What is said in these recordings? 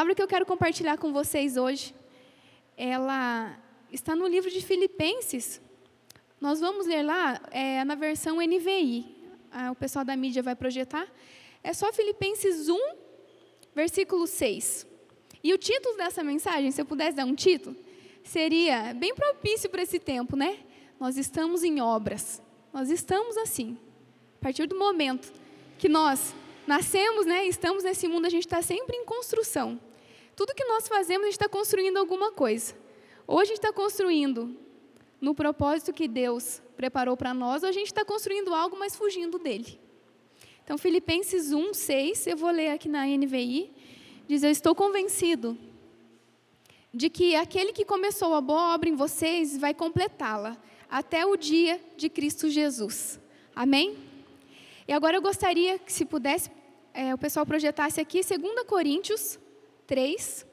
palavra que eu quero compartilhar com vocês hoje, ela está no livro de Filipenses. Nós vamos ler lá é, na versão NVI. Ah, o pessoal da mídia vai projetar. É só Filipenses 1, versículo 6. E o título dessa mensagem, se eu pudesse dar um título, seria bem propício para esse tempo, né? Nós estamos em obras. Nós estamos assim. A partir do momento que nós nascemos, né, estamos nesse mundo, a gente está sempre em construção. Tudo que nós fazemos, a gente está construindo alguma coisa. Ou a gente está construindo no propósito que Deus preparou para nós, ou a gente está construindo algo, mas fugindo dele. Então, Filipenses 1, 6, eu vou ler aqui na NVI, diz: Eu estou convencido de que aquele que começou a boa obra em vocês vai completá-la até o dia de Cristo Jesus. Amém? E agora eu gostaria que, se pudesse, é, o pessoal projetasse aqui 2 Coríntios 3.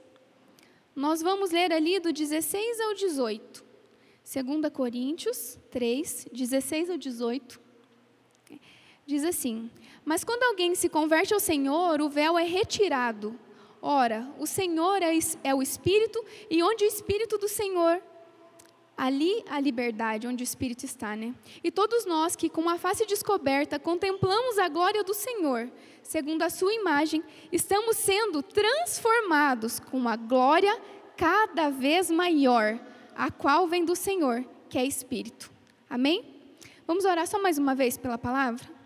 Nós vamos ler ali do 16 ao 18. 2 Coríntios 3, 16 ao 18. Diz assim: Mas quando alguém se converte ao Senhor, o véu é retirado. Ora, o Senhor é, é o Espírito, e onde o Espírito do Senhor ali a liberdade, onde o Espírito está, né? E todos nós que, com a face descoberta, contemplamos a glória do Senhor, segundo a Sua imagem, estamos sendo transformados com uma glória cada vez maior, a qual vem do Senhor, que é Espírito. Amém? Vamos orar só mais uma vez pela palavra?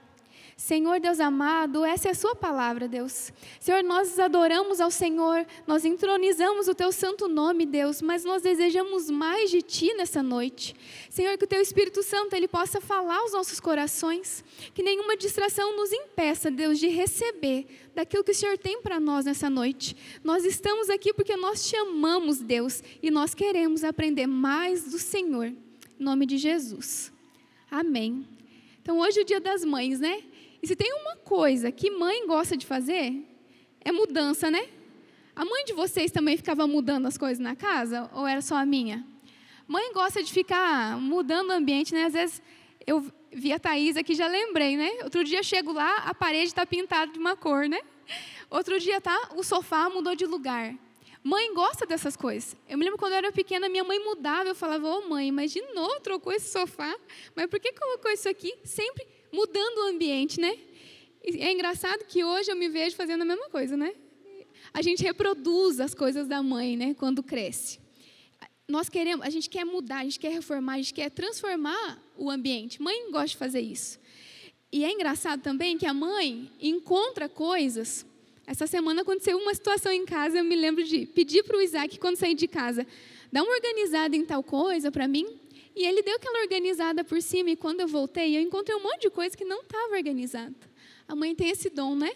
Senhor Deus amado, essa é a Sua palavra, Deus. Senhor, nós adoramos ao Senhor, nós entronizamos o Teu santo nome, Deus, mas nós desejamos mais de Ti nessa noite. Senhor, que o Teu Espírito Santo ele possa falar aos nossos corações, que nenhuma distração nos impeça, Deus, de receber daquilo que o Senhor tem para nós nessa noite. Nós estamos aqui porque nós te amamos, Deus, e nós queremos aprender mais do Senhor. Em nome de Jesus. Amém. Então, hoje é o dia das mães, né? E se tem uma coisa que mãe gosta de fazer, é mudança, né? A mãe de vocês também ficava mudando as coisas na casa? Ou era só a minha? Mãe gosta de ficar mudando o ambiente, né? Às vezes eu vi a Thaís aqui, já lembrei, né? Outro dia chego lá, a parede está pintada de uma cor, né? Outro dia tá, o sofá mudou de lugar. Mãe gosta dessas coisas. Eu me lembro quando eu era pequena, minha mãe mudava, eu falava, ô oh, mãe, mas de novo trocou esse sofá? Mas por que colocou isso aqui? Sempre mudando o ambiente, né? É engraçado que hoje eu me vejo fazendo a mesma coisa, né? A gente reproduz as coisas da mãe, né, quando cresce. Nós queremos, a gente quer mudar, a gente quer reformar, a gente quer transformar o ambiente. Mãe gosta de fazer isso. E é engraçado também que a mãe encontra coisas. Essa semana aconteceu uma situação em casa, eu me lembro de pedir para o Isaac, quando sair de casa, dá uma organizada em tal coisa para mim. E ele deu aquela organizada por cima, e quando eu voltei, eu encontrei um monte de coisa que não estava organizada. A mãe tem esse dom, né?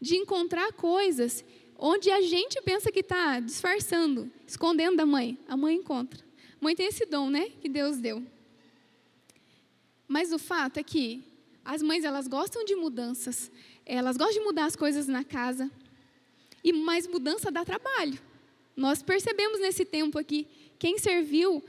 De encontrar coisas onde a gente pensa que está disfarçando, escondendo da mãe. A mãe encontra. A mãe tem esse dom, né? Que Deus deu. Mas o fato é que as mães elas gostam de mudanças, elas gostam de mudar as coisas na casa. E mais mudança dá trabalho. Nós percebemos nesse tempo aqui, quem serviu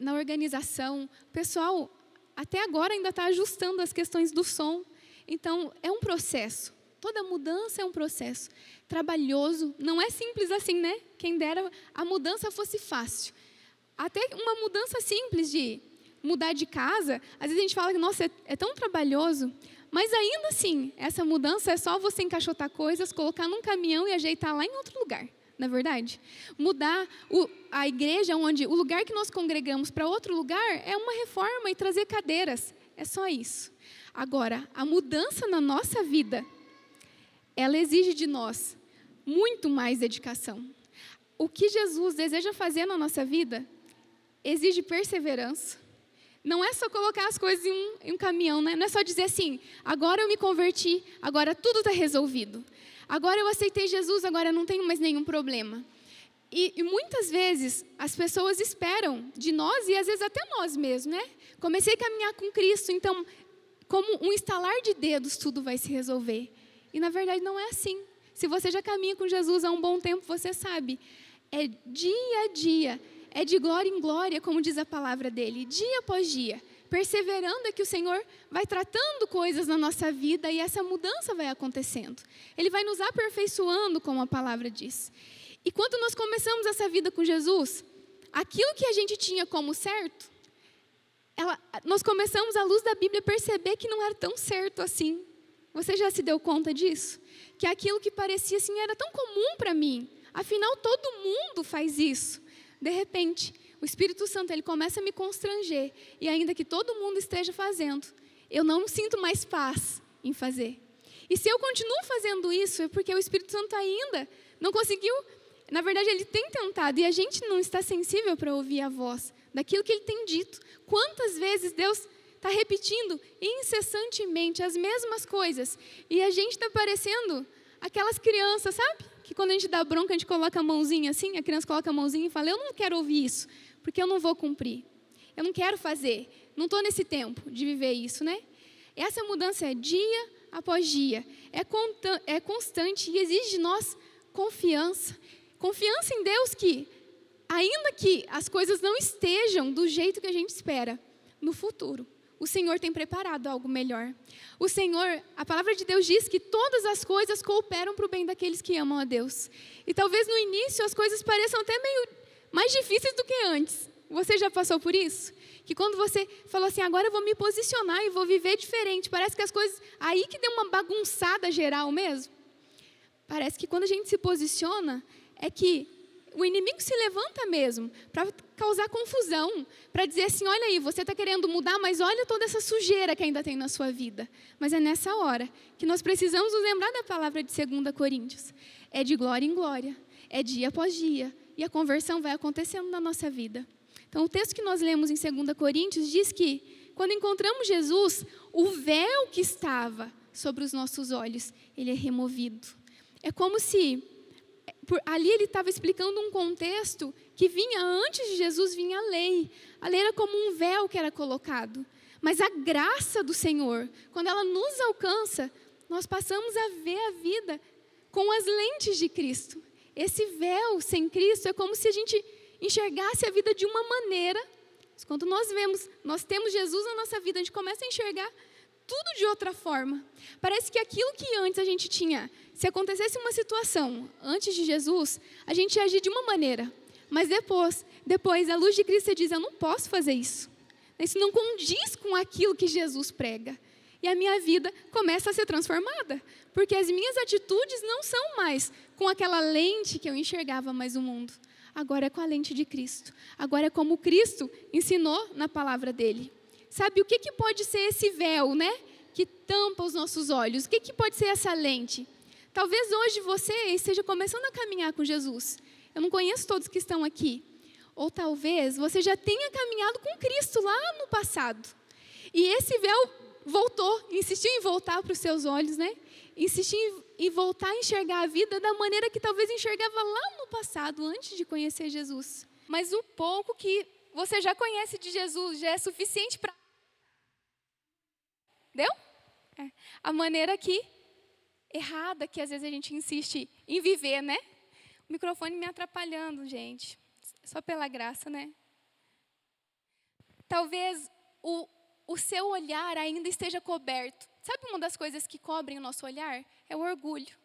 na organização. O pessoal, até agora, ainda está ajustando as questões do som. Então, é um processo. Toda mudança é um processo trabalhoso. Não é simples assim, né? Quem dera a mudança fosse fácil. Até uma mudança simples de mudar de casa, às vezes a gente fala que, nossa, é, é tão trabalhoso. Mas ainda assim, essa mudança é só você encaixotar coisas, colocar num caminhão e ajeitar lá em outro lugar na é verdade? Mudar o, a igreja onde o lugar que nós congregamos para outro lugar é uma reforma e trazer cadeiras. É só isso. Agora, a mudança na nossa vida, ela exige de nós muito mais dedicação. O que Jesus deseja fazer na nossa vida exige perseverança. Não é só colocar as coisas em um, em um caminhão, né? não é só dizer assim, agora eu me converti, agora tudo está resolvido. Agora eu aceitei Jesus, agora não tenho mais nenhum problema. E, e, muitas vezes as pessoas esperam de nós e às vezes até nós mesmos, né? Comecei a caminhar com Cristo, então, como um estalar de dedos, tudo vai se resolver. E na verdade não é assim. Se você já caminha com Jesus há um bom tempo, você sabe. É dia a dia, é de glória em glória, como diz a palavra dele, dia após dia perseverando é que o Senhor vai tratando coisas na nossa vida e essa mudança vai acontecendo. Ele vai nos aperfeiçoando, como a palavra diz. E quando nós começamos essa vida com Jesus, aquilo que a gente tinha como certo, ela, nós começamos, à luz da Bíblia, a perceber que não era tão certo assim. Você já se deu conta disso? Que aquilo que parecia assim era tão comum para mim. Afinal, todo mundo faz isso. De repente, o Espírito Santo ele começa a me constranger. E ainda que todo mundo esteja fazendo, eu não sinto mais paz em fazer. E se eu continuo fazendo isso, é porque o Espírito Santo ainda não conseguiu. Na verdade, ele tem tentado e a gente não está sensível para ouvir a voz daquilo que ele tem dito. Quantas vezes Deus está repetindo incessantemente as mesmas coisas e a gente está parecendo aquelas crianças, sabe? Que quando a gente dá bronca, a gente coloca a mãozinha assim, a criança coloca a mãozinha e fala: Eu não quero ouvir isso, porque eu não vou cumprir. Eu não quero fazer. Não estou nesse tempo de viver isso, né? Essa mudança é dia após dia, é, é constante e exige de nós confiança. Confiança em Deus que, ainda que as coisas não estejam do jeito que a gente espera, no futuro, o Senhor tem preparado algo melhor. O Senhor, a palavra de Deus diz que todas as coisas cooperam para o bem daqueles que amam a Deus. E talvez no início as coisas pareçam até meio mais difíceis do que antes. Você já passou por isso? Que quando você falou assim, agora eu vou me posicionar e vou viver diferente, parece que as coisas. Aí que deu uma bagunçada geral mesmo. Parece que quando a gente se posiciona, é que o inimigo se levanta mesmo para causar confusão, para dizer assim: olha aí, você está querendo mudar, mas olha toda essa sujeira que ainda tem na sua vida. Mas é nessa hora que nós precisamos nos lembrar da palavra de 2 Coríntios: é de glória em glória, é dia após dia, e a conversão vai acontecendo na nossa vida. Então, o texto que nós lemos em 2 Coríntios diz que, quando encontramos Jesus, o véu que estava sobre os nossos olhos, ele é removido. É como se por, ali ele estava explicando um contexto que vinha antes de Jesus vinha a lei. A lei era como um véu que era colocado. Mas a graça do Senhor, quando ela nos alcança, nós passamos a ver a vida com as lentes de Cristo. Esse véu sem Cristo é como se a gente enxergasse a vida de uma maneira. Quando nós vemos, nós temos Jesus na nossa vida, a gente começa a enxergar tudo de outra forma. Parece que aquilo que antes a gente tinha, se acontecesse uma situação antes de Jesus, a gente ia agir de uma maneira. Mas depois, depois a luz de Cristo diz: eu não posso fazer isso. Isso não condiz com aquilo que Jesus prega. E a minha vida começa a ser transformada, porque as minhas atitudes não são mais com aquela lente que eu enxergava mais o mundo agora é com a lente de Cristo. Agora é como Cristo ensinou na palavra dele. Sabe o que, que pode ser esse véu, né? Que tampa os nossos olhos. O que, que pode ser essa lente? Talvez hoje você esteja começando a caminhar com Jesus. Eu não conheço todos que estão aqui. Ou talvez você já tenha caminhado com Cristo lá no passado. E esse véu voltou, insistiu em voltar para os seus olhos, né? Insistiu em voltar a enxergar a vida da maneira que talvez enxergava lá no passado, antes de conhecer Jesus. Mas o pouco que você já conhece de Jesus já é suficiente para. Deu? É. A maneira que errada que às vezes a gente insiste em viver, né? O microfone me atrapalhando, gente. Só pela graça, né? Talvez o, o seu olhar ainda esteja coberto. Sabe uma das coisas que cobrem o nosso olhar? É o orgulho.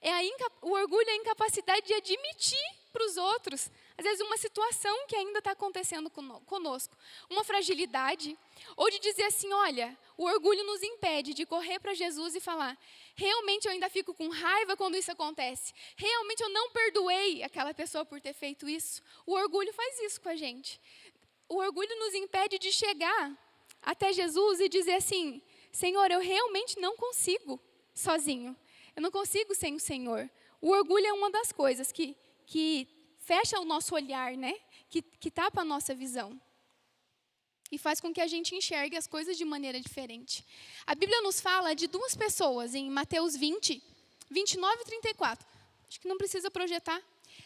É a o orgulho é a incapacidade de admitir para os outros, às vezes, uma situação que ainda está acontecendo conosco, uma fragilidade, ou de dizer assim: olha, o orgulho nos impede de correr para Jesus e falar: realmente eu ainda fico com raiva quando isso acontece, realmente eu não perdoei aquela pessoa por ter feito isso. O orgulho faz isso com a gente. O orgulho nos impede de chegar até Jesus e dizer assim: Senhor, eu realmente não consigo sozinho. Eu não consigo sem o Senhor. O orgulho é uma das coisas que, que fecha o nosso olhar, né? Que, que tapa a nossa visão. E faz com que a gente enxergue as coisas de maneira diferente. A Bíblia nos fala de duas pessoas em Mateus 20, 29 e 34. Acho que não precisa projetar.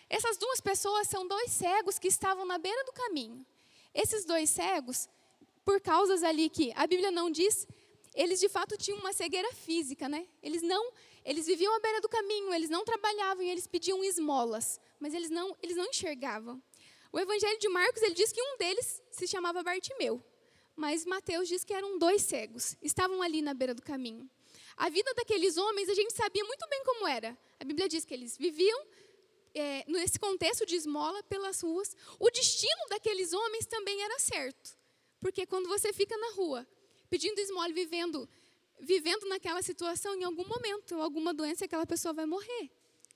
Essas duas pessoas são dois cegos que estavam na beira do caminho. Esses dois cegos por causas ali que a Bíblia não diz, eles de fato tinham uma cegueira física, né? Eles não, eles viviam à beira do caminho, eles não trabalhavam e eles pediam esmolas, mas eles não, eles não enxergavam. O Evangelho de Marcos ele diz que um deles se chamava Bartimeu, mas Mateus diz que eram dois cegos, estavam ali na beira do caminho. A vida daqueles homens a gente sabia muito bem como era. A Bíblia diz que eles viviam é, nesse contexto de esmola pelas ruas, o destino daqueles homens também era certo. Porque quando você fica na rua pedindo esmola vivendo, vivendo naquela situação, em algum momento, alguma doença, aquela pessoa vai morrer.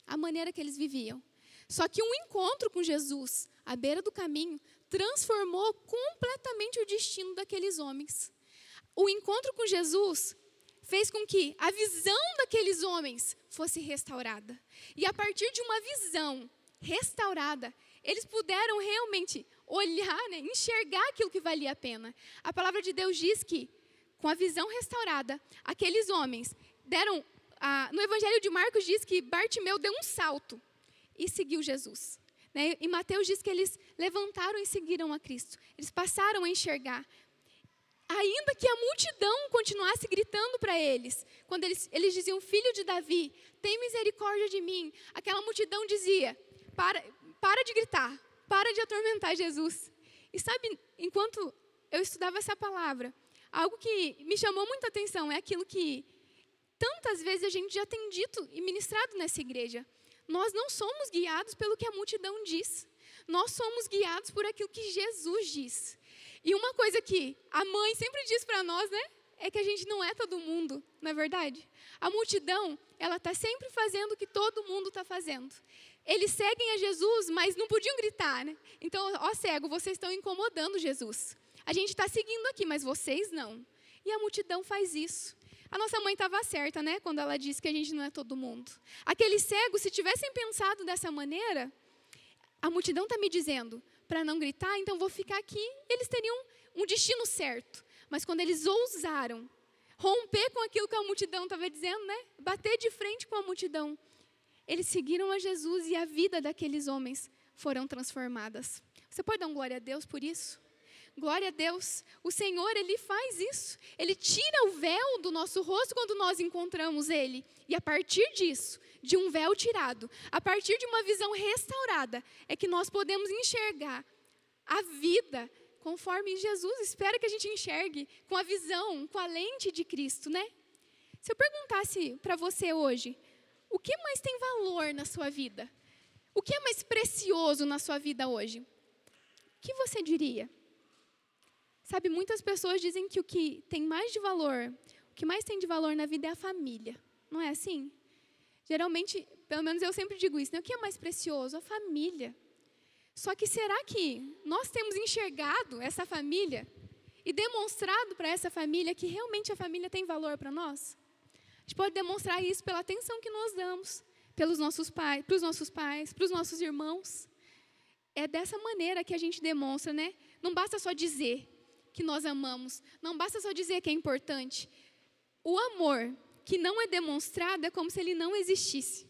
A maneira que eles viviam. Só que um encontro com Jesus, à beira do caminho, transformou completamente o destino daqueles homens. O encontro com Jesus fez com que a visão daqueles homens fosse restaurada. E a partir de uma visão restaurada, eles puderam realmente olhar, né, enxergar aquilo que valia a pena. A palavra de Deus diz que, com a visão restaurada, aqueles homens deram. No Evangelho de Marcos diz que Bartimeu deu um salto e seguiu Jesus. Né? E Mateus diz que eles levantaram e seguiram a Cristo. Eles passaram a enxergar. Ainda que a multidão continuasse gritando para eles, quando eles, eles diziam, filho de Davi, tem misericórdia de mim. Aquela multidão dizia, para, para de gritar, para de atormentar Jesus. E sabe, enquanto eu estudava essa palavra, algo que me chamou muita atenção é aquilo que tantas vezes a gente já tem dito e ministrado nessa igreja. Nós não somos guiados pelo que a multidão diz. Nós somos guiados por aquilo que Jesus diz. E uma coisa que a mãe sempre diz para nós, né? É que a gente não é todo mundo, não é verdade? A multidão, ela está sempre fazendo o que todo mundo está fazendo. Eles seguem a Jesus, mas não podiam gritar, né? Então, ó cego, vocês estão incomodando Jesus. A gente está seguindo aqui, mas vocês não. E a multidão faz isso. A nossa mãe estava certa, né, quando ela disse que a gente não é todo mundo. Aqueles cegos, se tivessem pensado dessa maneira, a multidão está me dizendo para não gritar, então vou ficar aqui. Eles teriam um destino certo. Mas quando eles ousaram romper com aquilo que a multidão estava dizendo, né, bater de frente com a multidão, eles seguiram a Jesus e a vida daqueles homens foram transformadas. Você pode dar um glória a Deus por isso? Glória a Deus. O Senhor, Ele faz isso. Ele tira o véu do nosso rosto quando nós encontramos Ele. E a partir disso, de um véu tirado, a partir de uma visão restaurada, é que nós podemos enxergar a vida conforme Jesus espera que a gente enxergue, com a visão, com a lente de Cristo, né? Se eu perguntasse para você hoje, o que mais tem valor na sua vida? O que é mais precioso na sua vida hoje? O que você diria? Sabe, muitas pessoas dizem que o que tem mais de valor, o que mais tem de valor na vida é a família. Não é assim? Geralmente, pelo menos eu sempre digo isso, né? O que é mais precioso? A família. Só que será que nós temos enxergado essa família e demonstrado para essa família que realmente a família tem valor para nós? Gente pode demonstrar isso pela atenção que nós damos pelos nossos pais, para os nossos pais, para os nossos irmãos. É dessa maneira que a gente demonstra, né? Não basta só dizer, que nós amamos. Não basta só dizer que é importante. O amor que não é demonstrado é como se ele não existisse.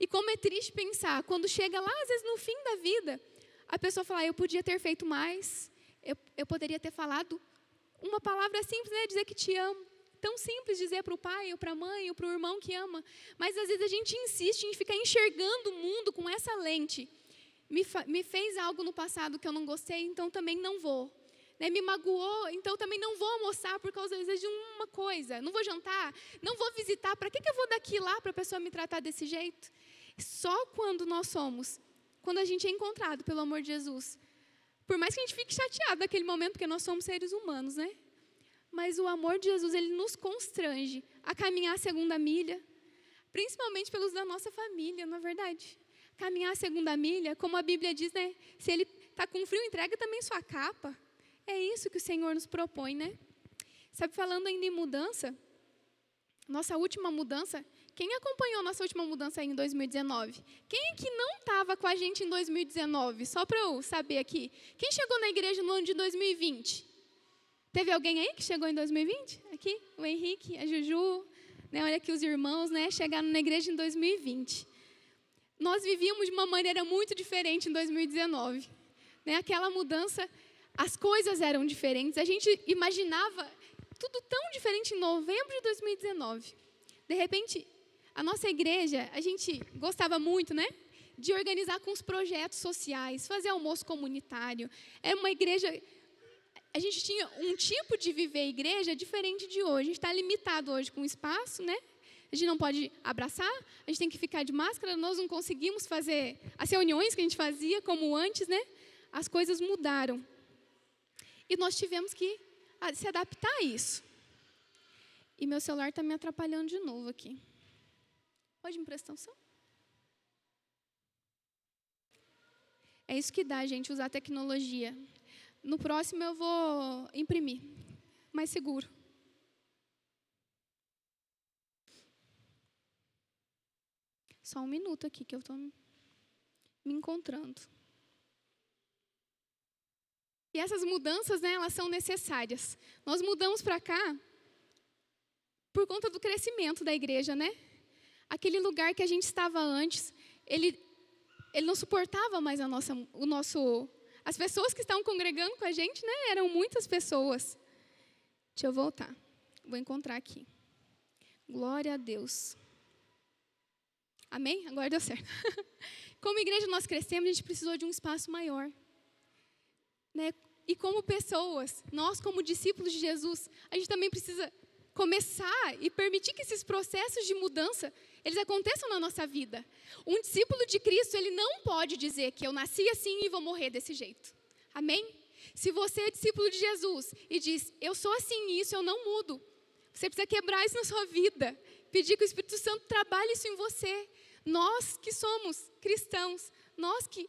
E como é triste pensar, quando chega lá, às vezes no fim da vida, a pessoa fala: ah, Eu podia ter feito mais, eu, eu poderia ter falado uma palavra simples, né? Dizer que te amo. Tão simples dizer para o pai, ou para a mãe, ou para o irmão que ama. Mas às vezes a gente insiste em ficar enxergando o mundo com essa lente. Me, me fez algo no passado que eu não gostei, então também não vou né, me magoou, então também não vou almoçar por causa vezes, de uma coisa, não vou jantar, não vou visitar, para que, que eu vou daqui lá para a pessoa me tratar desse jeito? Só quando nós somos, quando a gente é encontrado pelo amor de Jesus, por mais que a gente fique chateado naquele momento, porque nós somos seres humanos, né? Mas o amor de Jesus, ele nos constrange a caminhar a segunda milha, principalmente pelos da nossa família, não é verdade? Caminhar a segunda milha, como a Bíblia diz, né? Se ele está com frio, entrega também sua capa. É isso que o Senhor nos propõe, né? Sabe, falando ainda em mudança, nossa última mudança, quem acompanhou nossa última mudança aí em 2019? Quem é que não estava com a gente em 2019? Só para eu saber aqui. Quem chegou na igreja no ano de 2020? Teve alguém aí que chegou em 2020? Aqui? O Henrique, a Juju, né? olha aqui os irmãos, né? Chegaram na igreja em 2020. Nós vivíamos de uma maneira muito diferente em 2019. Né? Aquela mudança as coisas eram diferentes. A gente imaginava tudo tão diferente em novembro de 2019. De repente, a nossa igreja, a gente gostava muito, né? De organizar com os projetos sociais, fazer almoço comunitário. É uma igreja. A gente tinha um tipo de viver igreja diferente de hoje. A gente está limitado hoje com espaço, né? A A gente não pode abraçar, a gente tem que ficar de máscara, nós não conseguimos fazer as reuniões que a gente fazia como antes, né? As coisas mudaram. E nós tivemos que ah, se adaptar a isso. E meu celular está me atrapalhando de novo aqui. Pode me prestar atenção? É isso que dá, gente, usar tecnologia. No próximo eu vou imprimir, mais seguro. Só um minuto aqui que eu estou me encontrando. E essas mudanças, né, elas são necessárias. Nós mudamos para cá por conta do crescimento da igreja, né? Aquele lugar que a gente estava antes, ele, ele não suportava mais a nossa, o nosso, as pessoas que estavam congregando com a gente, né? Eram muitas pessoas. Deixa eu voltar. Vou encontrar aqui. Glória a Deus. Amém? Agora deu certo. Como igreja nós crescemos, a gente precisou de um espaço maior. Né? E como pessoas, nós como discípulos de Jesus, a gente também precisa começar e permitir que esses processos de mudança, eles aconteçam na nossa vida. Um discípulo de Cristo, ele não pode dizer que eu nasci assim e vou morrer desse jeito. Amém? Se você é discípulo de Jesus e diz, eu sou assim e isso eu não mudo, você precisa quebrar isso na sua vida, pedir que o Espírito Santo trabalhe isso em você. Nós que somos cristãos, nós que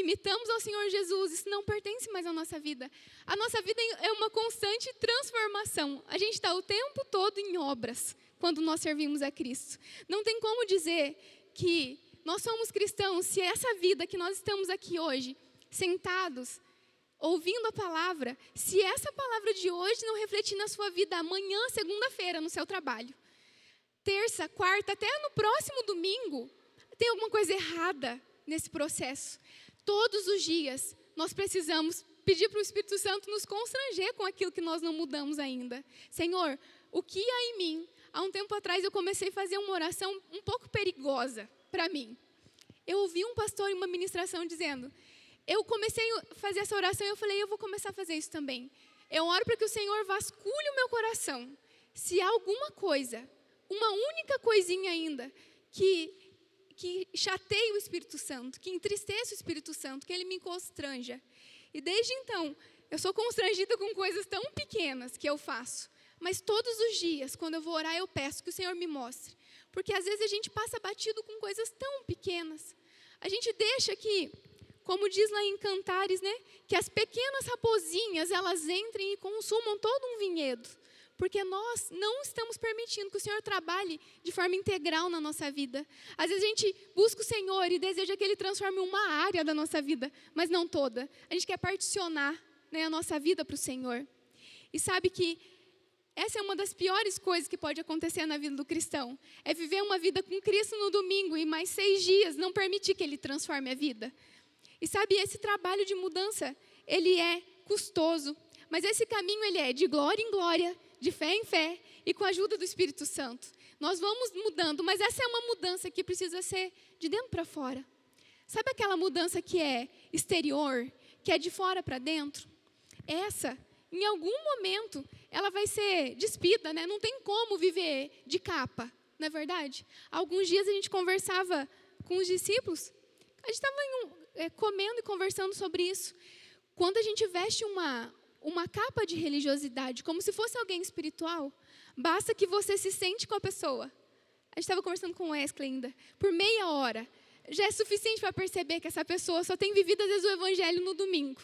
imitamos ao Senhor Jesus, isso não pertence mais à nossa vida. A nossa vida é uma constante transformação. A gente está o tempo todo em obras quando nós servimos a Cristo. Não tem como dizer que nós somos cristãos se essa vida que nós estamos aqui hoje, sentados, ouvindo a palavra, se essa palavra de hoje não refletir na sua vida amanhã, segunda-feira, no seu trabalho, terça, quarta, até no próximo domingo, tem alguma coisa errada nesse processo. Todos os dias nós precisamos pedir para o Espírito Santo nos constranger com aquilo que nós não mudamos ainda. Senhor, o que há em mim? Há um tempo atrás eu comecei a fazer uma oração um pouco perigosa para mim. Eu ouvi um pastor em uma ministração dizendo: eu comecei a fazer essa oração e eu falei, eu vou começar a fazer isso também. Eu oro para que o Senhor vasculhe o meu coração. Se há alguma coisa, uma única coisinha ainda, que que chateie o Espírito Santo, que entristeça o Espírito Santo, que ele me constranja. E desde então, eu sou constrangida com coisas tão pequenas que eu faço. Mas todos os dias, quando eu vou orar, eu peço que o Senhor me mostre. Porque às vezes a gente passa batido com coisas tão pequenas. A gente deixa que, como diz lá em Cantares, né, que as pequenas raposinhas elas entrem e consumam todo um vinhedo porque nós não estamos permitindo que o Senhor trabalhe de forma integral na nossa vida. Às vezes a gente busca o Senhor e deseja que Ele transforme uma área da nossa vida, mas não toda. A gente quer particionar né, a nossa vida para o Senhor. E sabe que essa é uma das piores coisas que pode acontecer na vida do cristão. É viver uma vida com Cristo no domingo e mais seis dias não permitir que Ele transforme a vida. E sabe, esse trabalho de mudança, ele é custoso, mas esse caminho ele é de glória em glória, de fé em fé e com a ajuda do Espírito Santo. Nós vamos mudando, mas essa é uma mudança que precisa ser de dentro para fora. Sabe aquela mudança que é exterior, que é de fora para dentro? Essa, em algum momento, ela vai ser despida, né? Não tem como viver de capa, não é verdade? Alguns dias a gente conversava com os discípulos, a gente estava um, é, comendo e conversando sobre isso. Quando a gente veste uma, uma capa de religiosidade, como se fosse alguém espiritual, basta que você se sente com a pessoa. A gente estava conversando com o Wesley ainda, por meia hora. Já é suficiente para perceber que essa pessoa só tem vivido, às vezes, o evangelho no domingo.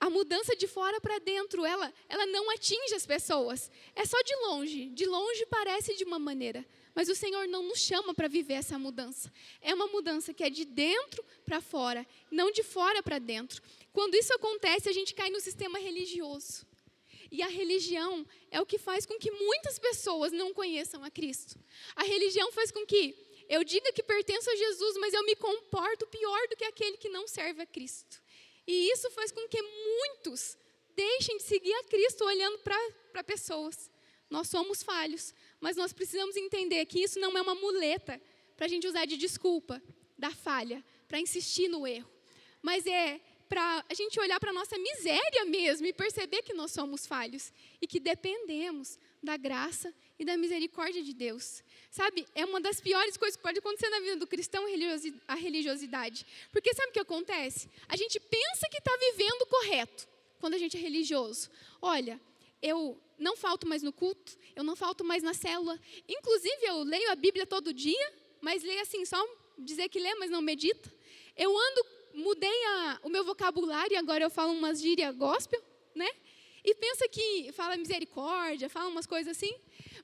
A mudança de fora para dentro, ela, ela não atinge as pessoas. É só de longe. De longe parece de uma maneira. Mas o Senhor não nos chama para viver essa mudança. É uma mudança que é de dentro para fora, não de fora para dentro. Quando isso acontece, a gente cai no sistema religioso. E a religião é o que faz com que muitas pessoas não conheçam a Cristo. A religião faz com que eu diga que pertenço a Jesus, mas eu me comporto pior do que aquele que não serve a Cristo. E isso faz com que muitos deixem de seguir a Cristo olhando para pessoas. Nós somos falhos, mas nós precisamos entender que isso não é uma muleta para a gente usar de desculpa da falha, para insistir no erro, mas é para a gente olhar para a nossa miséria mesmo e perceber que nós somos falhos e que dependemos da graça e da misericórdia de Deus. Sabe, é uma das piores coisas que pode acontecer na vida do cristão a religiosidade. Porque sabe o que acontece? A gente pensa que está vivendo correto quando a gente é religioso. Olha, eu não falto mais no culto, eu não falto mais na célula. Inclusive, eu leio a Bíblia todo dia, mas leio assim, só dizer que lê, mas não medita. Eu ando, mudei a, o meu vocabulário e agora eu falo umas gírias gospel, né? E pensa que fala misericórdia, fala umas coisas assim,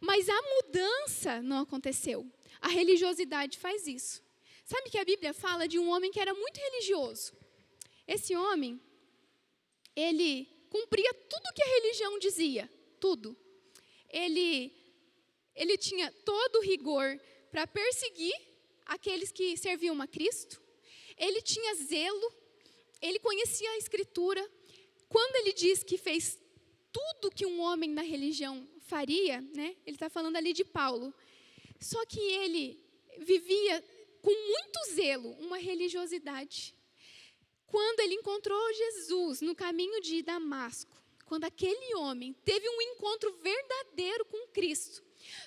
mas a mudança não aconteceu. A religiosidade faz isso. Sabe que a Bíblia fala de um homem que era muito religioso. Esse homem, ele cumpria tudo que a religião dizia, tudo. Ele, ele tinha todo o rigor para perseguir aqueles que serviam a Cristo. Ele tinha zelo, ele conhecia a Escritura. Quando ele diz que fez tudo que um homem na religião faria, né? Ele está falando ali de Paulo. Só que ele vivia com muito zelo uma religiosidade. Quando ele encontrou Jesus no caminho de Damasco, quando aquele homem teve um encontro verdadeiro com Cristo,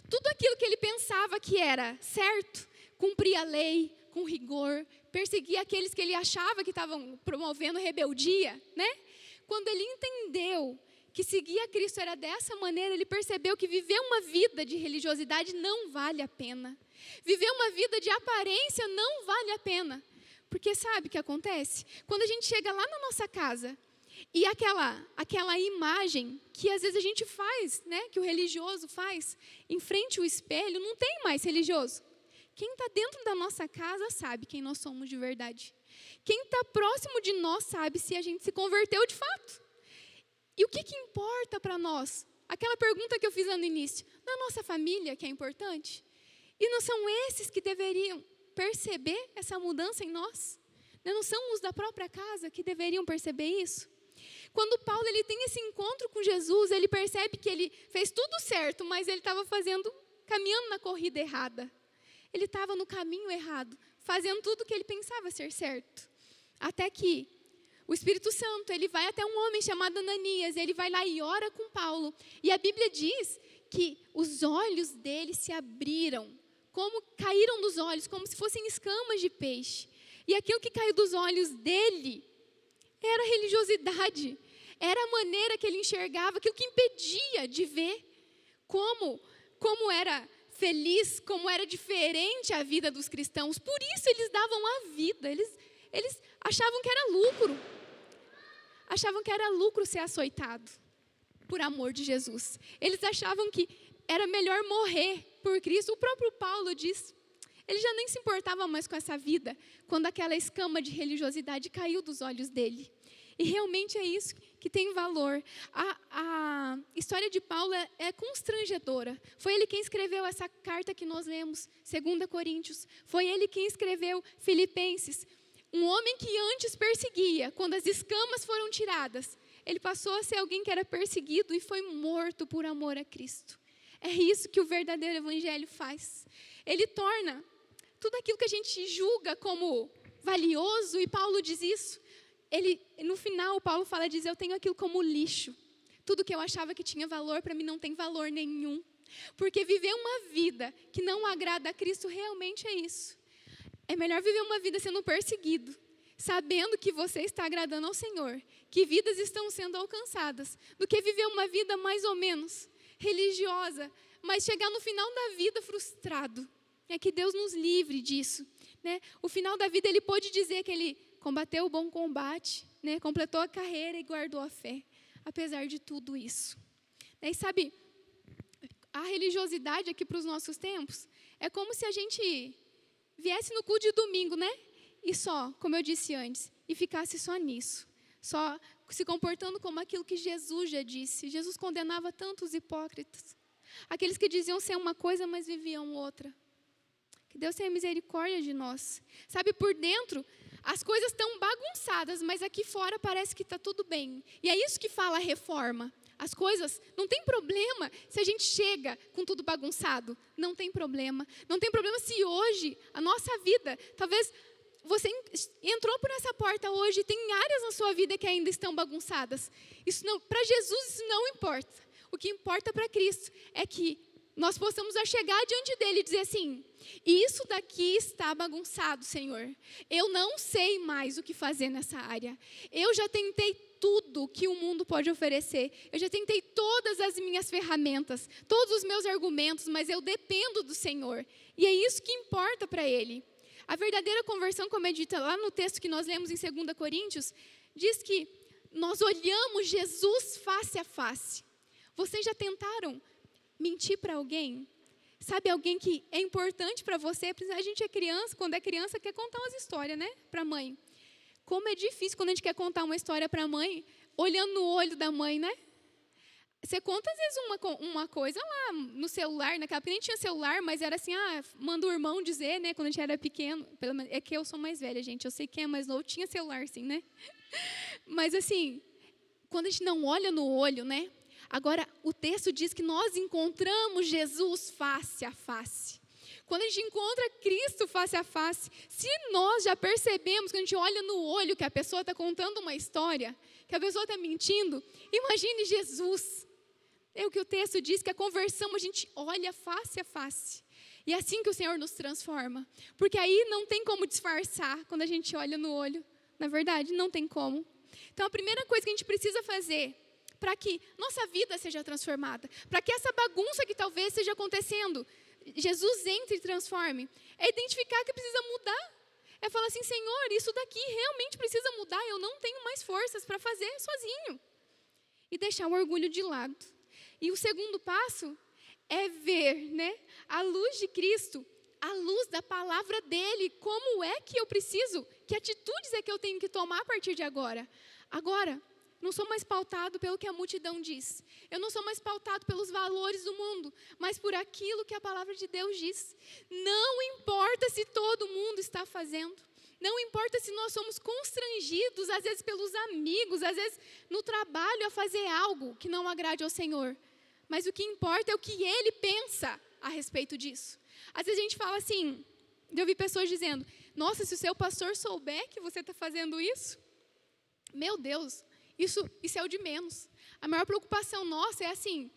tudo aquilo que ele pensava que era certo, cumprir a lei com rigor, perseguir aqueles que ele achava que estavam promovendo rebeldia, né? Quando ele entendeu que seguir a Cristo era dessa maneira, ele percebeu que viver uma vida de religiosidade não vale a pena. Viver uma vida de aparência não vale a pena. Porque sabe o que acontece? Quando a gente chega lá na nossa casa e aquela, aquela imagem que às vezes a gente faz, né, que o religioso faz, em frente ao espelho, não tem mais religioso. Quem está dentro da nossa casa sabe quem nós somos de verdade. Quem está próximo de nós sabe se a gente se converteu de fato. E o que, que importa para nós? Aquela pergunta que eu fiz lá no início, na nossa família que é importante? E não são esses que deveriam perceber essa mudança em nós? Não são os da própria casa que deveriam perceber isso? Quando Paulo ele tem esse encontro com Jesus, ele percebe que ele fez tudo certo, mas ele estava fazendo, caminhando na corrida errada. Ele estava no caminho errado, fazendo tudo o que ele pensava ser certo. Até que o Espírito Santo, ele vai até um homem chamado Ananias, ele vai lá e ora com Paulo. E a Bíblia diz que os olhos dele se abriram, como caíram dos olhos, como se fossem escamas de peixe. E aquilo que caiu dos olhos dele era religiosidade, era a maneira que ele enxergava, aquilo que impedia de ver como, como era feliz, como era diferente a vida dos cristãos. Por isso eles davam a vida, eles, eles achavam que era lucro achavam que era lucro ser açoitado por amor de Jesus. Eles achavam que era melhor morrer por Cristo. O próprio Paulo diz, ele já nem se importava mais com essa vida, quando aquela escama de religiosidade caiu dos olhos dele. E realmente é isso que tem valor. A, a história de Paulo é, é, constrangedora. Foi ele quem escreveu essa carta que nós lemos, 2 Coríntios. Foi ele quem escreveu Filipenses. Um homem que antes perseguia, quando as escamas foram tiradas, ele passou a ser alguém que era perseguido e foi morto por amor a Cristo. É isso que o verdadeiro evangelho faz. Ele torna tudo aquilo que a gente julga como valioso, e Paulo diz isso. Ele, no final, Paulo fala, diz, eu tenho aquilo como lixo. Tudo que eu achava que tinha valor, para mim não tem valor nenhum. Porque viver uma vida que não agrada a Cristo realmente é isso. É melhor viver uma vida sendo perseguido, sabendo que você está agradando ao Senhor, que vidas estão sendo alcançadas, do que viver uma vida mais ou menos religiosa, mas chegar no final da vida frustrado. É que Deus nos livre disso. Né? O final da vida ele pôde dizer que ele combateu o bom combate, né? completou a carreira e guardou a fé, apesar de tudo isso. E sabe, a religiosidade aqui para os nossos tempos é como se a gente viesse no culto de domingo, né? E só, como eu disse antes, e ficasse só nisso. Só se comportando como aquilo que Jesus já disse. Jesus condenava tantos hipócritas. Aqueles que diziam ser uma coisa, mas viviam outra. Que Deus tenha misericórdia de nós. Sabe, por dentro, as coisas estão bagunçadas, mas aqui fora parece que está tudo bem. E é isso que fala a reforma. As coisas, não tem problema se a gente chega com tudo bagunçado. Não tem problema. Não tem problema se hoje, a nossa vida, talvez você entrou por essa porta hoje tem áreas na sua vida que ainda estão bagunçadas. Isso não, para Jesus isso não importa. O que importa para Cristo é que nós possamos chegar diante dele e dizer assim: Isso daqui está bagunçado, Senhor. Eu não sei mais o que fazer nessa área. Eu já tentei tudo que o mundo pode oferecer. Eu já tentei todas as minhas ferramentas, todos os meus argumentos, mas eu dependo do Senhor. E é isso que importa para ele. A verdadeira conversão, como é dita lá no texto que nós lemos em 2 Coríntios, diz que nós olhamos Jesus face a face. Vocês já tentaram mentir para alguém? Sabe alguém que é importante para você? A gente é criança, quando é criança quer contar umas histórias, né, para a mãe. Como é difícil quando a gente quer contar uma história para a mãe, olhando no olho da mãe, né? Você conta às vezes uma, uma coisa lá no celular, naquela época nem tinha celular, mas era assim, ah, manda o irmão dizer, né, quando a gente era pequeno. É que eu sou mais velha, gente, eu sei quem é mais novo, tinha celular sim, né? Mas assim, quando a gente não olha no olho, né? Agora, o texto diz que nós encontramos Jesus face a face. Quando a gente encontra Cristo face a face, se nós já percebemos, que a gente olha no olho que a pessoa está contando uma história, que a pessoa está mentindo, imagine Jesus. É o que o texto diz, que a conversão a gente olha face a face. E é assim que o Senhor nos transforma. Porque aí não tem como disfarçar quando a gente olha no olho. Na verdade, não tem como. Então a primeira coisa que a gente precisa fazer para que nossa vida seja transformada, para que essa bagunça que talvez esteja acontecendo, Jesus entre e transforme, é identificar que precisa mudar. É falar assim, Senhor, isso daqui realmente precisa mudar, eu não tenho mais forças para fazer sozinho. E deixar o orgulho de lado. E o segundo passo é ver, né, a luz de Cristo, a luz da palavra dele, como é que eu preciso, que atitudes é que eu tenho que tomar a partir de agora. Agora, não sou mais pautado pelo que a multidão diz. Eu não sou mais pautado pelos valores do mundo, mas por aquilo que a palavra de Deus diz. Não importa se todo mundo está fazendo. Não importa se nós somos constrangidos, às vezes pelos amigos, às vezes no trabalho, a fazer algo que não agrade ao Senhor. Mas o que importa é o que Ele pensa a respeito disso. Às vezes a gente fala assim, eu vi pessoas dizendo: Nossa, se o seu pastor souber que você está fazendo isso, meu Deus, isso, isso é o de menos. A maior preocupação nossa é assim: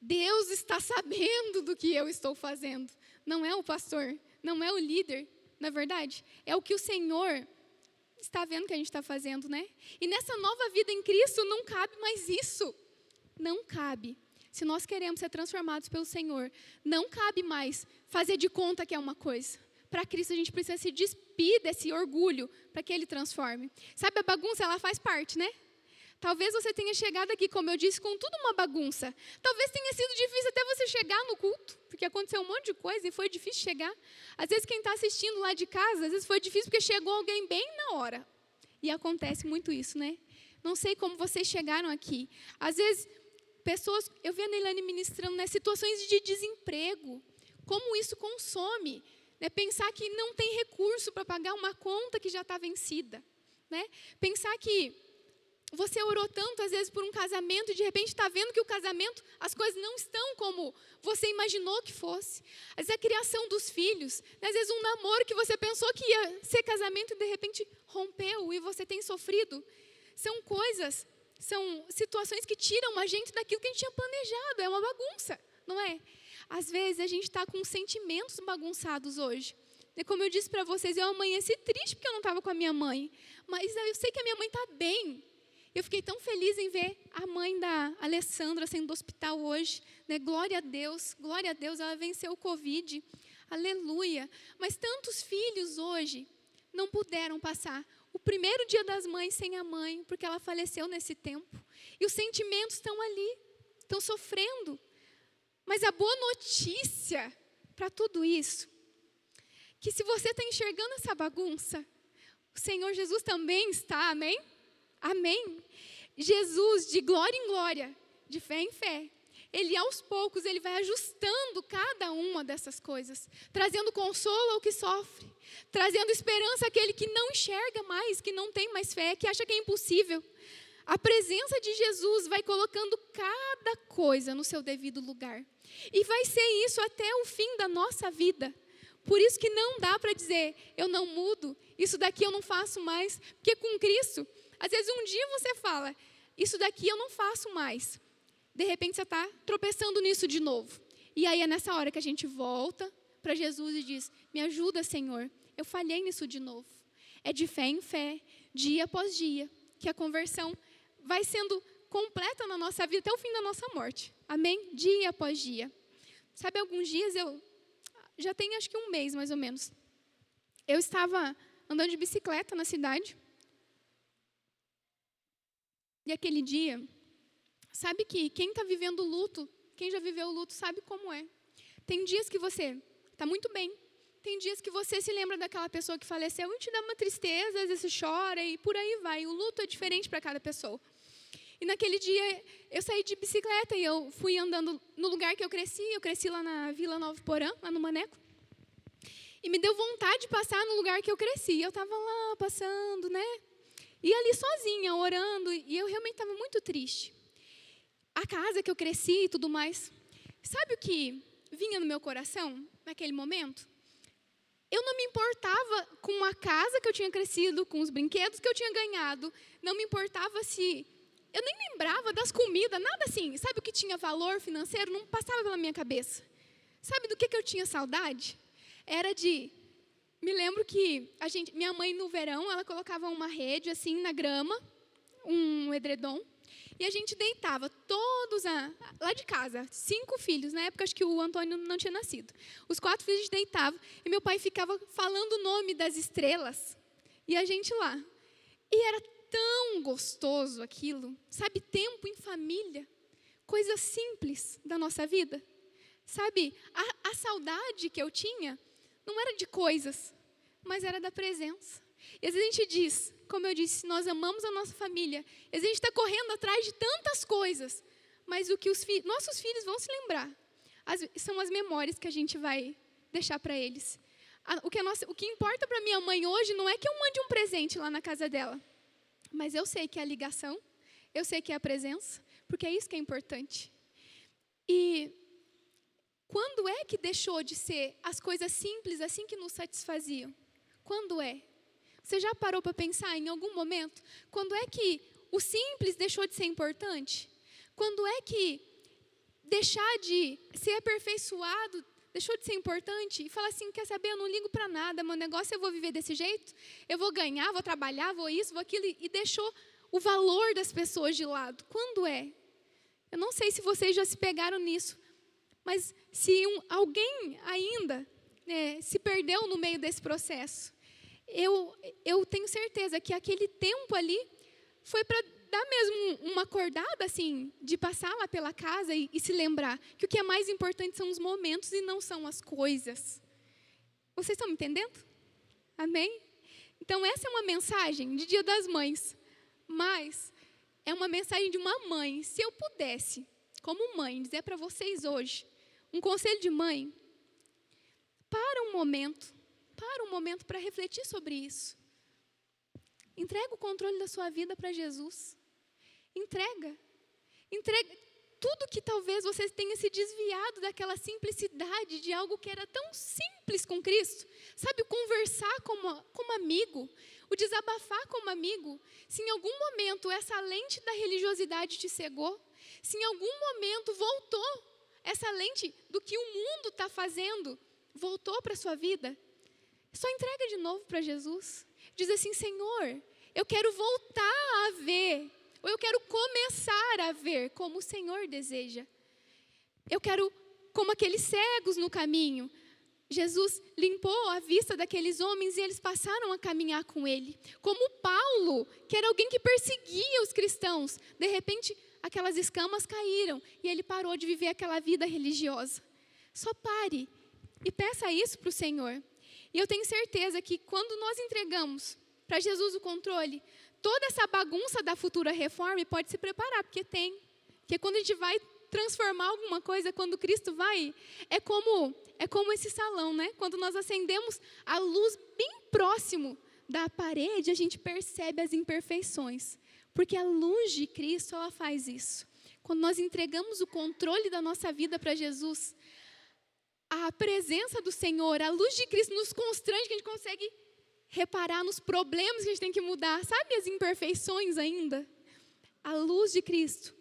Deus está sabendo do que eu estou fazendo. Não é o pastor, não é o líder, na verdade. É o que o Senhor está vendo que a gente está fazendo, né? E nessa nova vida em Cristo não cabe mais isso. Não cabe. Se nós queremos ser transformados pelo Senhor, não cabe mais fazer de conta que é uma coisa. Para Cristo a gente precisa se despir desse orgulho para que Ele transforme. Sabe a bagunça? Ela faz parte, né? Talvez você tenha chegado aqui, como eu disse, com tudo uma bagunça. Talvez tenha sido difícil até você chegar no culto, porque aconteceu um monte de coisa e foi difícil chegar. Às vezes quem está assistindo lá de casa, às vezes foi difícil porque chegou alguém bem na hora. E acontece muito isso, né? Não sei como vocês chegaram aqui. Às vezes, pessoas, eu vi a Neilane ministrando, né, situações de desemprego. Como isso consome. Né? Pensar que não tem recurso para pagar uma conta que já está vencida. Né? Pensar que você orou tanto, às vezes, por um casamento e de repente está vendo que o casamento, as coisas não estão como você imaginou que fosse. Às vezes, a criação dos filhos, né? às vezes, um namoro que você pensou que ia ser casamento e de repente rompeu e você tem sofrido. São coisas, são situações que tiram a gente daquilo que a gente tinha planejado. É uma bagunça, não é? Às vezes, a gente está com sentimentos bagunçados hoje. Como eu disse para vocês, eu amanheci triste porque eu não estava com a minha mãe. Mas eu sei que a minha mãe está bem. Eu fiquei tão feliz em ver a mãe da Alessandra saindo do hospital hoje. Né? Glória a Deus, glória a Deus, ela venceu o Covid. Aleluia. Mas tantos filhos hoje não puderam passar o primeiro dia das mães sem a mãe, porque ela faleceu nesse tempo. E os sentimentos estão ali, estão sofrendo. Mas a boa notícia para tudo isso, que se você está enxergando essa bagunça, o Senhor Jesus também está, amém? Amém? Jesus, de glória em glória, de fé em fé, ele aos poucos ele vai ajustando cada uma dessas coisas, trazendo consolo ao que sofre, trazendo esperança àquele que não enxerga mais, que não tem mais fé, que acha que é impossível. A presença de Jesus vai colocando cada coisa no seu devido lugar. E vai ser isso até o fim da nossa vida. Por isso que não dá para dizer, eu não mudo, isso daqui eu não faço mais, porque com Cristo às vezes um dia você fala, isso daqui eu não faço mais. De repente você está tropeçando nisso de novo. E aí é nessa hora que a gente volta para Jesus e diz: Me ajuda, Senhor. Eu falhei nisso de novo. É de fé em fé, dia após dia, que a conversão vai sendo completa na nossa vida até o fim da nossa morte. Amém? Dia após dia. Sabe, alguns dias eu. Já tem acho que um mês mais ou menos. Eu estava andando de bicicleta na cidade. E aquele dia, sabe que quem está vivendo o luto, quem já viveu o luto, sabe como é. Tem dias que você está muito bem, tem dias que você se lembra daquela pessoa que faleceu e te dá uma tristeza, às vezes você chora e por aí vai. O luto é diferente para cada pessoa. E naquele dia eu saí de bicicleta e eu fui andando no lugar que eu cresci. Eu cresci lá na Vila Nova Porã, lá no Maneco. E me deu vontade de passar no lugar que eu cresci. Eu estava lá passando, né? E ali sozinha, orando. E eu realmente estava muito triste. A casa que eu cresci e tudo mais. Sabe o que vinha no meu coração naquele momento? Eu não me importava com a casa que eu tinha crescido, com os brinquedos que eu tinha ganhado. Não me importava se. Eu nem lembrava das comidas, nada assim. Sabe o que tinha valor financeiro? Não passava pela minha cabeça. Sabe do que, que eu tinha saudade? Era de. Me lembro que a gente, minha mãe no verão, ela colocava uma rede assim na grama, um edredom, e a gente deitava todos a, lá de casa, cinco filhos. Na época, acho que o Antônio não tinha nascido. Os quatro filhos a gente deitava e meu pai ficava falando o nome das estrelas. E a gente lá. E era tão gostoso aquilo. Sabe, tempo em família. Coisa simples da nossa vida. Sabe, a, a saudade que eu tinha não era de coisas, mas era da presença. E às vezes a gente diz, como eu disse, nós amamos a nossa família. E a gente está correndo atrás de tantas coisas, mas o que os fi nossos filhos vão se lembrar as, são as memórias que a gente vai deixar para eles. A, o, que nossa, o que importa para minha mãe hoje não é que eu mande um presente lá na casa dela, mas eu sei que é a ligação, eu sei que é a presença, porque é isso que é importante. E quando é que deixou de ser as coisas simples assim que nos satisfaziam? Quando é? Você já parou para pensar em algum momento? Quando é que o simples deixou de ser importante? Quando é que deixar de ser aperfeiçoado deixou de ser importante? E falar assim: quer saber? Eu não ligo para nada, meu negócio eu vou viver desse jeito, eu vou ganhar, vou trabalhar, vou isso, vou aquilo, e deixou o valor das pessoas de lado. Quando é? Eu não sei se vocês já se pegaram nisso, mas se um, alguém ainda né, se perdeu no meio desse processo, eu, eu tenho certeza que aquele tempo ali foi para dar mesmo uma acordada, assim, de passar lá pela casa e, e, se lembrar que o que é mais importante são os momentos e não são as coisas. Vocês estão me entendendo? Amém? Então, essa é uma mensagem de Dia das Mães, mas é uma mensagem de uma mãe. Se eu pudesse, como mãe, dizer para vocês hoje, um conselho de mãe, para um momento, para um momento para refletir sobre isso. Entrega o controle da sua vida para Jesus. Entrega. Entrega tudo que talvez você tenha se desviado daquela simplicidade de algo que era tão simples com Cristo. Sabe, o conversar como, como amigo, o desabafar como amigo. Se em algum momento essa lente da religiosidade te cegou, se em algum momento voltou essa lente do que o mundo está fazendo, voltou para a sua vida, só entrega de novo para Jesus. Diz assim: Senhor, eu quero voltar a ver, ou eu quero começar a ver como o Senhor deseja. Eu quero, como aqueles cegos no caminho, Jesus limpou a vista daqueles homens e eles passaram a caminhar com ele. Como Paulo, que era alguém que perseguia os cristãos, de repente aquelas escamas caíram e ele parou de viver aquela vida religiosa. Só pare e peça isso para o Senhor. E eu tenho certeza que quando nós entregamos para Jesus o controle, toda essa bagunça da futura reforma pode se preparar, porque tem. Porque quando a gente vai transformar alguma coisa, quando Cristo vai, é como é como esse salão, né? Quando nós acendemos a luz bem próximo da parede, a gente percebe as imperfeições, porque a luz de Cristo ela faz isso. Quando nós entregamos o controle da nossa vida para Jesus, a presença do Senhor, a luz de Cristo nos constrange que a gente consegue reparar nos problemas que a gente tem que mudar, sabe as imperfeições ainda? A luz de Cristo,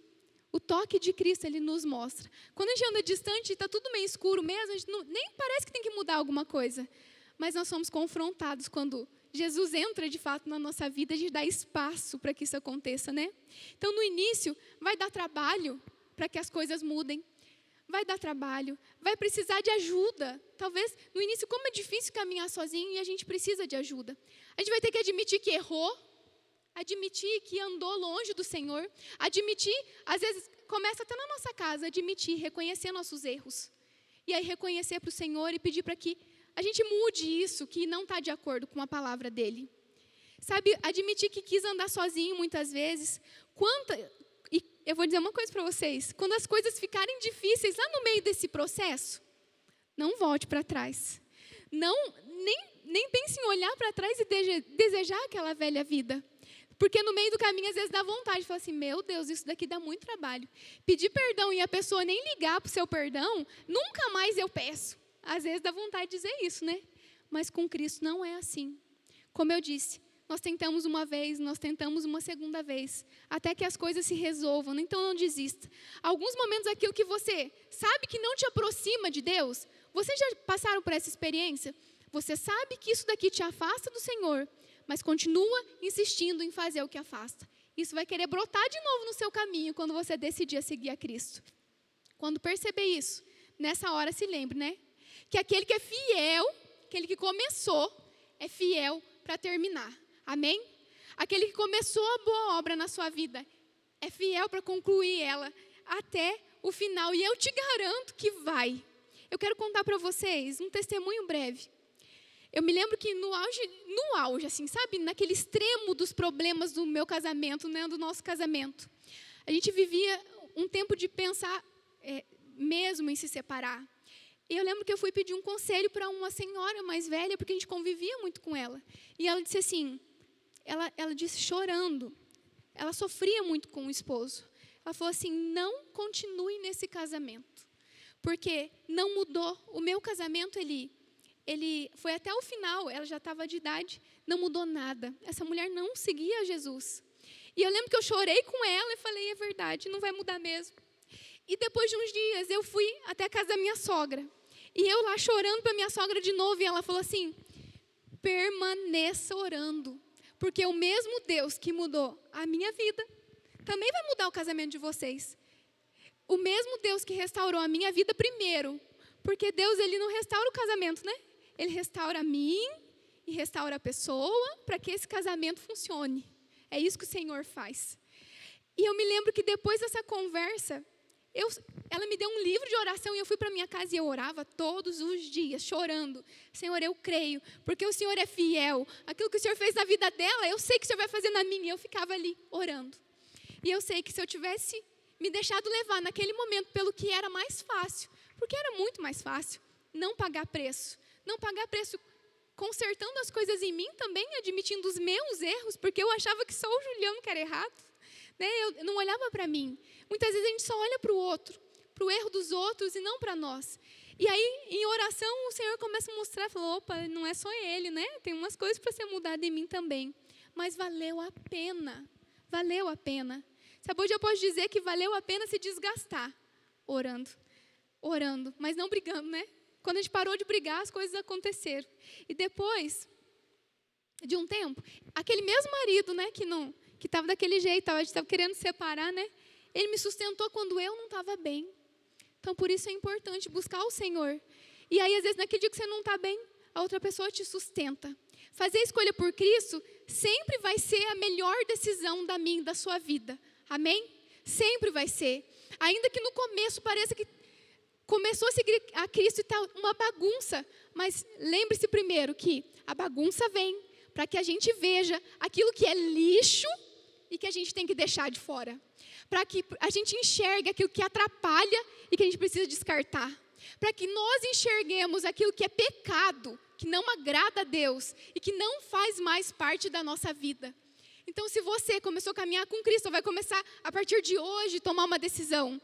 o toque de Cristo ele nos mostra. Quando a gente anda distante, está tudo meio escuro mesmo, a gente não, nem parece que tem que mudar alguma coisa. Mas nós somos confrontados quando Jesus entra de fato na nossa vida, a gente dá espaço para que isso aconteça, né? Então, no início, vai dar trabalho para que as coisas mudem. Vai dar trabalho, vai precisar de ajuda. Talvez no início, como é difícil caminhar sozinho e a gente precisa de ajuda. A gente vai ter que admitir que errou, admitir que andou longe do Senhor, admitir, às vezes começa até na nossa casa, admitir, reconhecer nossos erros. E aí reconhecer para o Senhor e pedir para que a gente mude isso que não está de acordo com a palavra dele. Sabe, admitir que quis andar sozinho muitas vezes. Quanta, e eu vou dizer uma coisa para vocês: quando as coisas ficarem difíceis lá no meio desse processo, não volte para trás. Não, nem, nem pense em olhar para trás e desejar aquela velha vida. Porque no meio do caminho, às vezes, dá vontade de falar assim: meu Deus, isso daqui dá muito trabalho. Pedir perdão e a pessoa nem ligar para o seu perdão, nunca mais eu peço. Às vezes dá vontade de dizer isso, né? Mas com Cristo não é assim. Como eu disse, nós tentamos uma vez, nós tentamos uma segunda vez, até que as coisas se resolvam. Então não desista. Alguns momentos aquilo que você sabe que não te aproxima de Deus, vocês já passaram por essa experiência? Você sabe que isso daqui te afasta do Senhor, mas continua insistindo em fazer o que afasta. Isso vai querer brotar de novo no seu caminho quando você decidir seguir a Cristo. Quando perceber isso, nessa hora se lembre, né? Que aquele que é fiel, aquele que começou, é fiel para terminar. Amém? Aquele que começou a boa obra na sua vida, é fiel para concluir ela até o final. E eu te garanto que vai. Eu quero contar para vocês um testemunho breve. Eu me lembro que no auge, no auge, assim, sabe, naquele extremo dos problemas do meu casamento, né, do nosso casamento, a gente vivia um tempo de pensar é, mesmo em se separar. E eu lembro que eu fui pedir um conselho para uma senhora mais velha, porque a gente convivia muito com ela. E ela disse assim, ela, ela disse chorando, ela sofria muito com o esposo. Ela falou assim: não continue nesse casamento, porque não mudou. O meu casamento ele ele foi até o final, ela já estava de idade, não mudou nada. Essa mulher não seguia Jesus. E eu lembro que eu chorei com ela e falei: é verdade, não vai mudar mesmo. E depois de uns dias, eu fui até a casa da minha sogra. E eu lá chorando para minha sogra de novo, e ela falou assim: permaneça orando, porque o mesmo Deus que mudou a minha vida também vai mudar o casamento de vocês. O mesmo Deus que restaurou a minha vida primeiro, porque Deus ele não restaura o casamento, né? Ele restaura a mim e restaura a pessoa para que esse casamento funcione. É isso que o Senhor faz. E eu me lembro que depois dessa conversa, eu, ela me deu um livro de oração e eu fui para minha casa e eu orava todos os dias, chorando. Senhor, eu creio, porque o Senhor é fiel. Aquilo que o Senhor fez na vida dela, eu sei que o Senhor vai fazer na minha. E eu ficava ali orando. E eu sei que se eu tivesse me deixado levar naquele momento pelo que era mais fácil, porque era muito mais fácil, não pagar preço, não pagar preço consertando as coisas em mim também, admitindo os meus erros, porque eu achava que só o Juliano que era errado. Né? Eu não olhava para mim. Muitas vezes a gente só olha para o outro, para o erro dos outros e não para nós. E aí, em oração, o Senhor começa a mostrar, falou, opa, não é só ele, né? Tem umas coisas para ser mudadas em mim também. Mas valeu a pena, valeu a pena. Sabe, hoje eu posso dizer que valeu a pena se desgastar orando, orando, mas não brigando, né? Quando a gente parou de brigar, as coisas aconteceram. E depois de um tempo, aquele mesmo marido, né, que não, que estava daquele jeito, estava querendo separar, né? Ele me sustentou quando eu não estava bem. Então, por isso é importante buscar o Senhor. E aí, às vezes, naquele dia que você não está bem, a outra pessoa te sustenta. Fazer a escolha por Cristo sempre vai ser a melhor decisão da minha, da sua vida. Amém? Sempre vai ser. Ainda que no começo pareça que começou a seguir a Cristo e está uma bagunça. Mas lembre-se primeiro que a bagunça vem para que a gente veja aquilo que é lixo e que a gente tem que deixar de fora. Para que a gente enxergue aquilo que atrapalha e que a gente precisa descartar. Para que nós enxerguemos aquilo que é pecado, que não agrada a Deus e que não faz mais parte da nossa vida. Então, se você começou a caminhar com Cristo, vai começar a partir de hoje tomar uma decisão.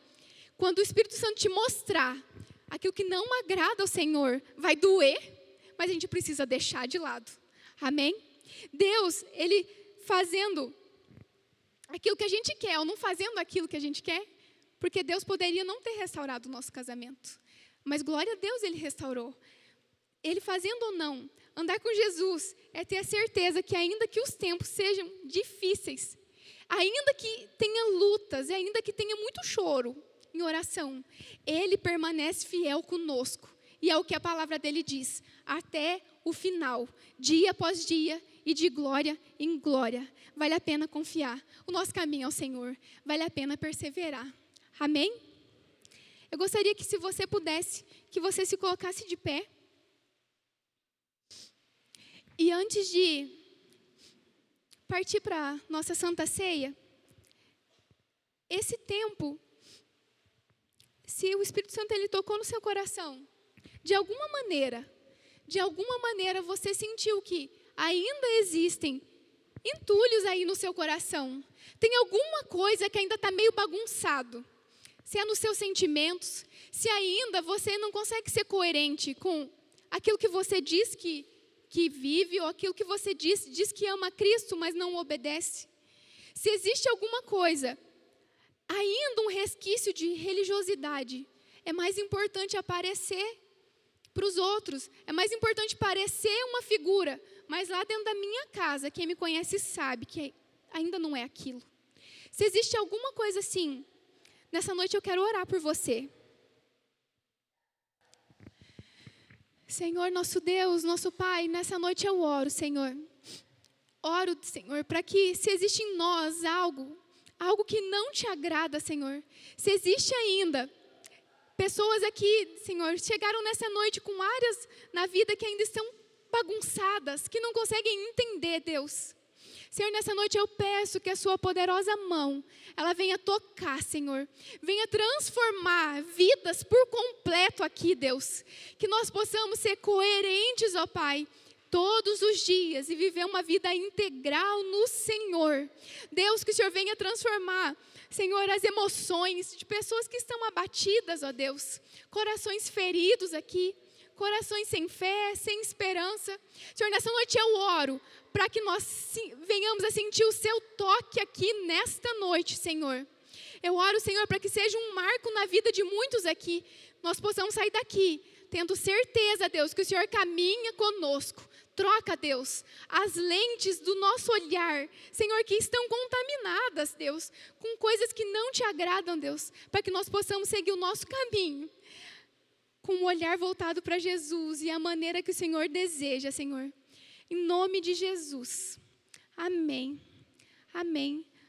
Quando o Espírito Santo te mostrar aquilo que não agrada ao Senhor, vai doer, mas a gente precisa deixar de lado. Amém? Deus, Ele fazendo aquilo que a gente quer, ou não fazendo aquilo que a gente quer, porque Deus poderia não ter restaurado o nosso casamento. Mas glória a Deus, Ele restaurou. Ele fazendo ou não, andar com Jesus é ter a certeza que, ainda que os tempos sejam difíceis, ainda que tenha lutas ainda que tenha muito choro em oração, Ele permanece fiel conosco. E é o que a palavra dele diz, até o final, dia após dia e de glória em glória. Vale a pena confiar. O nosso caminho é o Senhor. Vale a pena perseverar. Amém? Eu gostaria que, se você pudesse, que você se colocasse de pé. E antes de partir para a nossa Santa Ceia, esse tempo, se o Espírito Santo ele tocou no seu coração, de alguma maneira, de alguma maneira você sentiu que ainda existem entulhos aí no seu coração, tem alguma coisa que ainda está meio bagunçado, se é nos seus sentimentos, se ainda você não consegue ser coerente com aquilo que você diz que, que vive, ou aquilo que você diz, diz que ama Cristo, mas não obedece. Se existe alguma coisa, ainda um resquício de religiosidade, é mais importante aparecer para os outros. É mais importante parecer uma figura, mas lá dentro da minha casa, quem me conhece sabe que ainda não é aquilo. Se existe alguma coisa assim, nessa noite eu quero orar por você. Senhor, nosso Deus, nosso Pai, nessa noite eu oro, Senhor. Oro, Senhor, para que se existe em nós algo, algo que não te agrada, Senhor, se existe ainda Pessoas aqui, Senhor, chegaram nessa noite com áreas na vida que ainda estão bagunçadas, que não conseguem entender, Deus. Senhor, nessa noite eu peço que a sua poderosa mão, ela venha tocar, Senhor. Venha transformar vidas por completo aqui, Deus. Que nós possamos ser coerentes, ó Pai, todos os dias e viver uma vida integral no Senhor. Deus, que o Senhor venha transformar Senhor, as emoções de pessoas que estão abatidas, ó Deus, corações feridos aqui, corações sem fé, sem esperança. Senhor, nessa noite eu oro para que nós venhamos a sentir o seu toque aqui nesta noite, Senhor. Eu oro, Senhor, para que seja um marco na vida de muitos aqui. Nós possamos sair daqui tendo certeza, Deus, que o Senhor caminha conosco. Troca, Deus, as lentes do nosso olhar, Senhor, que estão contaminadas, Deus, com coisas que não te agradam, Deus, para que nós possamos seguir o nosso caminho com o olhar voltado para Jesus e a maneira que o Senhor deseja, Senhor. Em nome de Jesus. Amém. Amém.